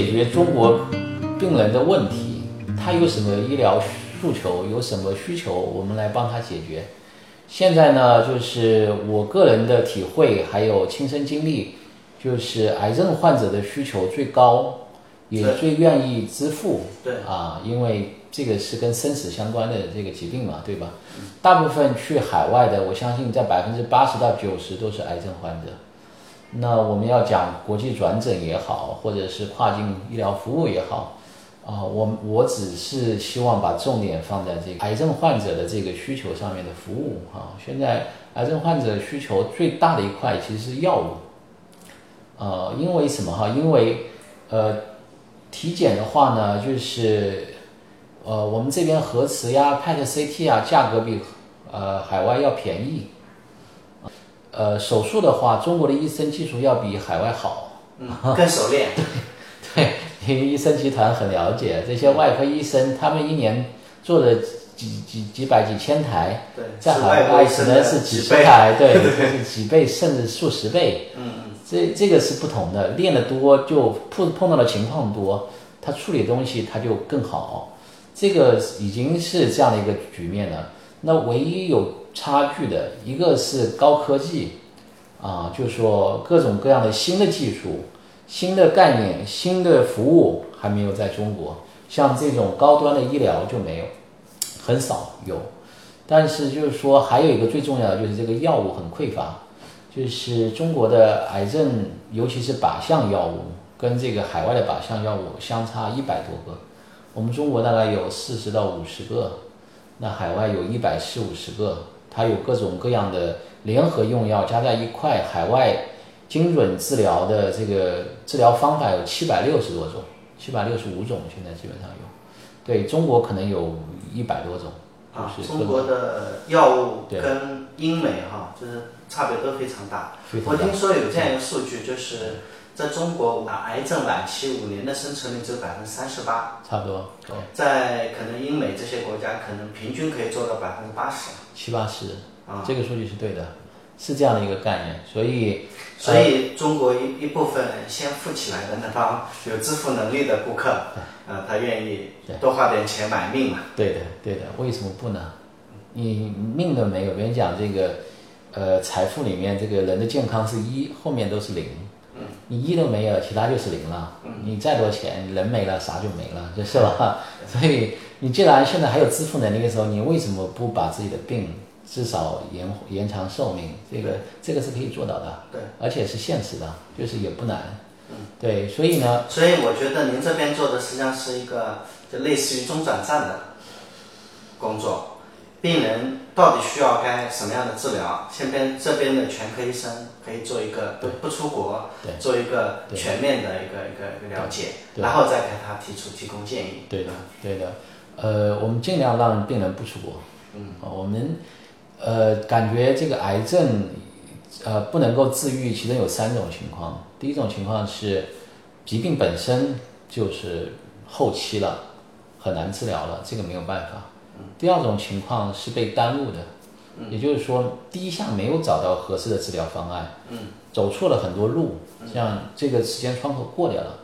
解决中国病人的问题，他有什么医疗诉求，有什么需求，我们来帮他解决。现在呢，就是我个人的体会，还有亲身经历，就是癌症患者的需求最高，也最愿意支付。对啊，因为这个是跟生死相关的这个疾病嘛，对吧？大部分去海外的，我相信在百分之八十到九十都是癌症患者。那我们要讲国际转诊也好，或者是跨境医疗服务也好，啊，我我只是希望把重点放在这个癌症患者的这个需求上面的服务啊。现在癌症患者需求最大的一块其实是药物，呃，因为什么哈？因为呃，体检的话呢，就是呃，我们这边核磁呀、PET CT 啊，价格比呃海外要便宜。呃，手术的话，中国的医生技术要比海外好。嗯，更熟练。对，因为医生集团很了解这些外科医生，他们一年做的几几几百几千台，对，在是海外可国医生的能是几。十台，对，就是几倍甚至数十倍。嗯嗯，这这个是不同的，练得多就碰碰到的情况多，他处理东西他就更好。这个已经是这样的一个局面了。那唯一有差距的一个是高科技，啊，就是说各种各样的新的技术、新的概念、新的服务还没有在中国，像这种高端的医疗就没有，很少有。但是就是说，还有一个最重要的就是这个药物很匮乏，就是中国的癌症，尤其是靶向药物，跟这个海外的靶向药物相差一百多个，我们中国大概有四十到五十个，那海外有一百四五十个，它有各种各样的联合用药加在一块，海外精准治疗的这个治疗方法有七百六十多种，七百六十五种，现在基本上有，对中国可能有一百多种，啊，中国的药物跟英美哈，就是差别都非常大。非常大我听说有这样一个数据，就是在中国啊，癌症晚期五年的生存率只有百分之三十八，差不多，对，在可能英美这些国家，可能平均可以做到百分之八十。七八十，啊这个数据是对的，是这样的一个概念，所以所以中国一一部分先富起来的那帮有支付能力的顾客，呃，他愿意多花点钱买命嘛。对的，对的，为什么不呢？你命都没有，别人讲这个，呃，财富里面这个人的健康是一，后面都是零。嗯，你一都没有，其他就是零了。嗯，你再多钱，人没了，啥就没了，就是吧？所以你既然现在还有支付能力的时候，你为什么不把自己的病至少延延长寿命？这个这个是可以做到的，对，而且是现实的，就是也不难。嗯，对，所以呢，所以我觉得您这边做的实际上是一个就类似于中转站的工作，病人到底需要该什么样的治疗，先边这边的全科医生可以做一个不不出国对，做一个全面的一个一个一个了解，对然后再给他提出提供建议。对的，对的，呃，我们尽量让病人不出国。嗯，我们呃感觉这个癌症呃不能够治愈，其中有三种情况。第一种情况是疾病本身就是后期了，很难治疗了，这个没有办法。第二种情况是被耽误的，也就是说第一项没有找到合适的治疗方案，嗯，走错了很多路，像这个时间窗口过掉了，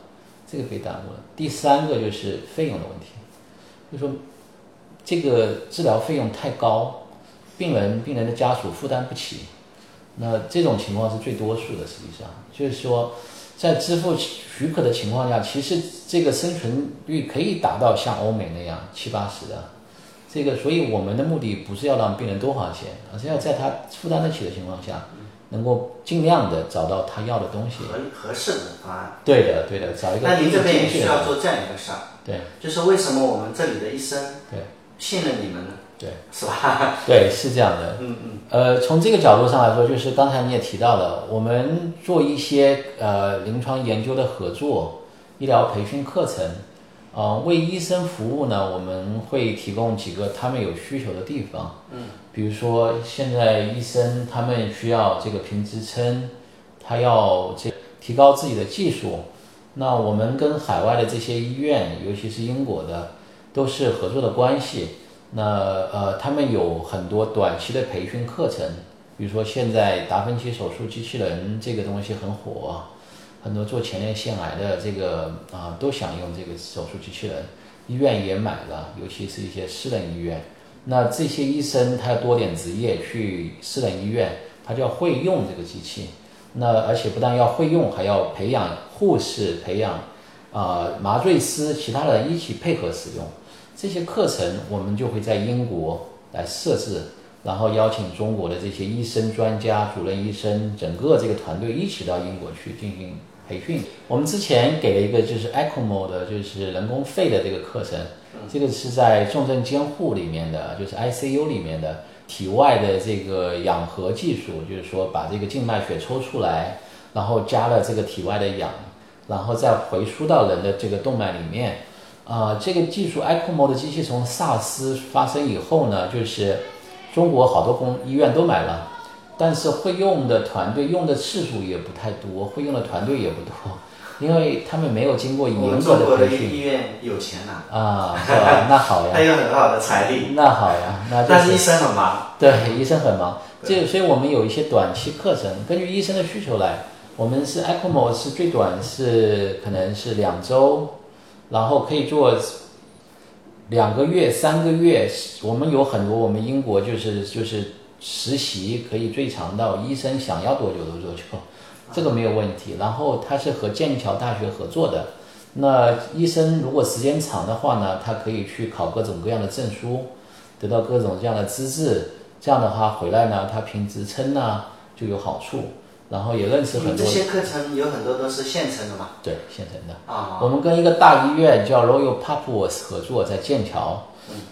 这个被耽误了。第三个就是费用的问题，就说这个治疗费用太高，病人病人的家属负担不起，那这种情况是最多数的。实际上就是说，在支付许可的情况下，其实这个生存率可以达到像欧美那样七八十的。这个，所以我们的目的不是要让病人多花钱，而是要在他负担得起的情况下，能够尽量的找到他要的东西。合合适的方案。对的，对的，找一个那您这边也需要做这样一个事儿，对就是为什么我们这里的医生对信任你们呢？对是吧？对，是这样的。嗯嗯。呃，从这个角度上来说，就是刚才你也提到了，我们做一些呃临床研究的合作、医疗培训课程，呃，为医生服务呢，我们会提供几个他们有需求的地方。嗯，比如说现在医生他们需要这个评职称，他要这提高自己的技术，那我们跟海外的这些医院，尤其是英国的，都是合作的关系。那呃，他们有很多短期的培训课程，比如说现在达芬奇手术机器人这个东西很火，很多做前列腺癌的这个啊都想用这个手术机器人，医院也买了，尤其是一些私人医院。那这些医生他要多点执业，去私人医院，他就要会用这个机器。那而且不但要会用，还要培养护士，培养啊麻醉师，其他人一起配合使用。这些课程我们就会在英国来设置，然后邀请中国的这些医生、专家、主任医生，整个这个团队一起到英国去进行培训。我们之前给了一个就是 ECMO 的，就是人工肺的这个课程，这个是在重症监护里面的，就是 ICU 里面的体外的这个氧合技术，就是说把这个静脉血抽出来，然后加了这个体外的氧，然后再回输到人的这个动脉里面。啊，这个技术 ECMO 的机器从 SARS 发生以后呢，就是中国好多公医院都买了，但是会用的团队用的次数也不太多，会用的团队也不多，因为他们没有经过严格中国的培训医院有钱呐、啊，是吧？那好呀他呀，有很好的财力，那好呀，那就但是医生很忙。对，医生很忙，这个所以我们有一些短期课程，根据医生的需求来。我们是 ECMO 是最短是可能是两周，然后可以做两个月、三个月。我们有很多，我们英国就是就是实习可以最长到医生想要多久多久，这个没有问题。然后他是和剑桥大学合作的，那医生如果时间长的话呢，他可以去考各种各样的证书，得到各种各样的资质。这样的话回来呢，他评职称呢就有好处，然后也认识很多这些课程有很多都是现成的嘛？对现成的。啊，我们跟一个大医院叫 Royal Papworth 合作，在剑桥，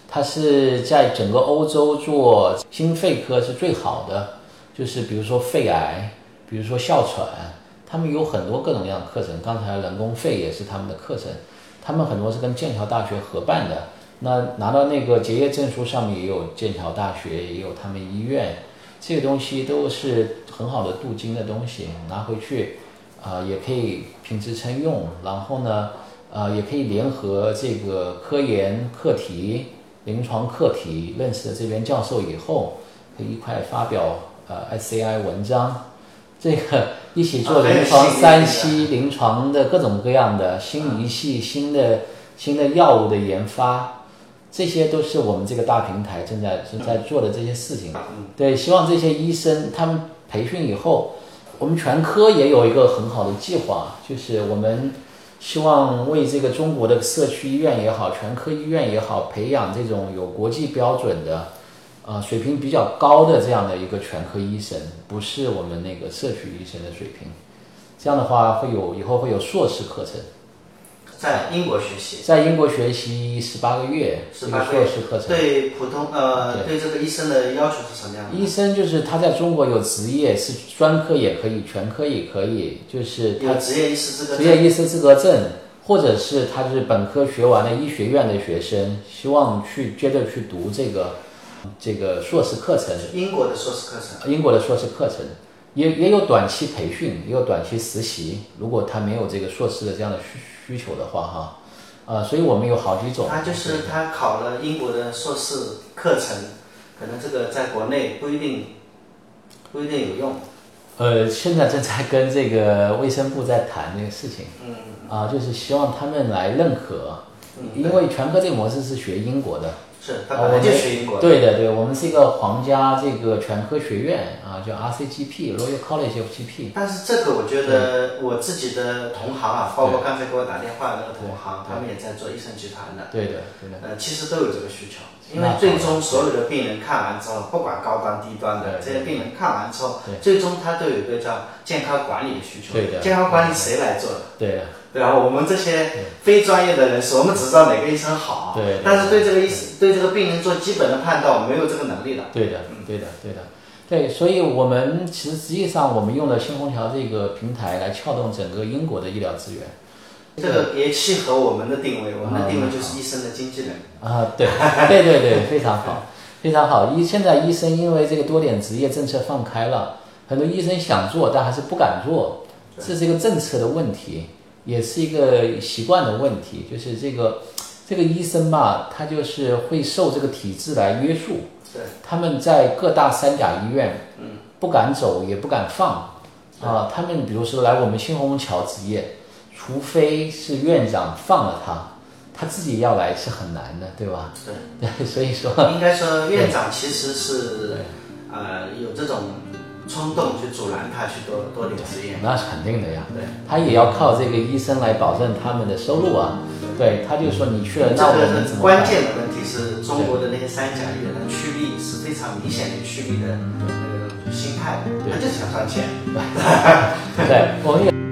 它是在整个欧洲做心肺科是最好的，就是比如说肺癌，比如说哮喘，他们有很多各种各样的课程。刚才人工肺也是他们的课程，他们很多是跟剑桥大学合办的。那拿到那个结业证书上面也有剑桥大学，也有他们医院，这个东西都是很好的镀金的东西，拿回去。啊、也可以评职称用，然后呢，呃，也可以联合这个科研课题、临床课题，认识了这边教授以后，可以一块发表呃 SCI 文章，这个一起做临床三期、临床的各种各样的新仪器、新的新的药物的研发，这些都是我们这个大平台正在正在做的这些事情。对，希望这些医生他们培训以后，我们全科也有一个很好的计划，就是我们希望为这个中国的社区医院也好，全科医院也好，培养这种有国际标准的，呃，水平比较高的这样的一个全科医生，不是我们那个社区医生的水平。这样的话，会有以后会有硕士课程，在英国学习，在英国学习十八个月，这个十八个月硕士课程。对普通呃对这个医生的要求是什么样的？医生就是他在中国有职业，是专科也可以，全科也可以，就是他有职业医师资格职，业医师资格证，或者是他是本科学完了医学院的学生，希望去接着去读这个这个硕士课程，英国的硕士课程。英国的硕士课程，也也有短期培训，也有短期实习。如果他没有这个硕士的这样的需需求的话，哈，呃，所以我们有好几种。他就是他考了英国的硕士课程，可能这个在国内不一定不一定有用。呃，现在正在跟这个卫生部在谈这个事情，嗯，啊，就是希望他们来认可，因为全科这个模式是学英国的，是我们本来就学英国的。对的，对，我们是一个皇家这个全科学院啊，叫 RCGP Royal College of GP。但是这个我觉得我自己的同行啊，包括刚才给我打电话的那个同行，他们也在做医生集团的，对的，对的，呃，其实都有这个需求。因为最终所有的病人看完之后，不管高端低端的这些病人看完之后，最终他都有一个叫健康管理的需求。对的健康管理谁来做的？对的，对吧？我们这些非专业的人士，我们只知道哪个医生好，对对但是对这个医对这个病人做基本的判断，我没有这个能力的。对的，对的，对的，对，所以我们其实实际上我们用了新虹桥这个平台来撬动整个英国的医疗资源。这个也契合我们的定位，我们的定位就是医生的经纪人。啊，对，对对对，非常好，非常好。医现在医生因为这个多点执业政策放开了，很多医生想做，但还是不敢做，这是一个政策的问题，也是一个习惯的问题。就是这个这个医生吧，他就是会受这个体制来约束，对，他们在各大三甲医院，嗯，不敢走，也不敢放。啊，他们比如说来我们新虹桥执业，除非是院长放了他，他自己要来是很难的，对吧？对，对，所以说应该说院长其实是呃有这种冲动去阻拦他去多多点执业。那是肯定的呀，对，他也要靠这个医生来保证他们的收入啊。对，他就说你去了，那我们个怎么办？关键的问题是中国的那些三甲医院的趋利是非常明显的趋利的那个心态，他就是想赚钱。对，我们也。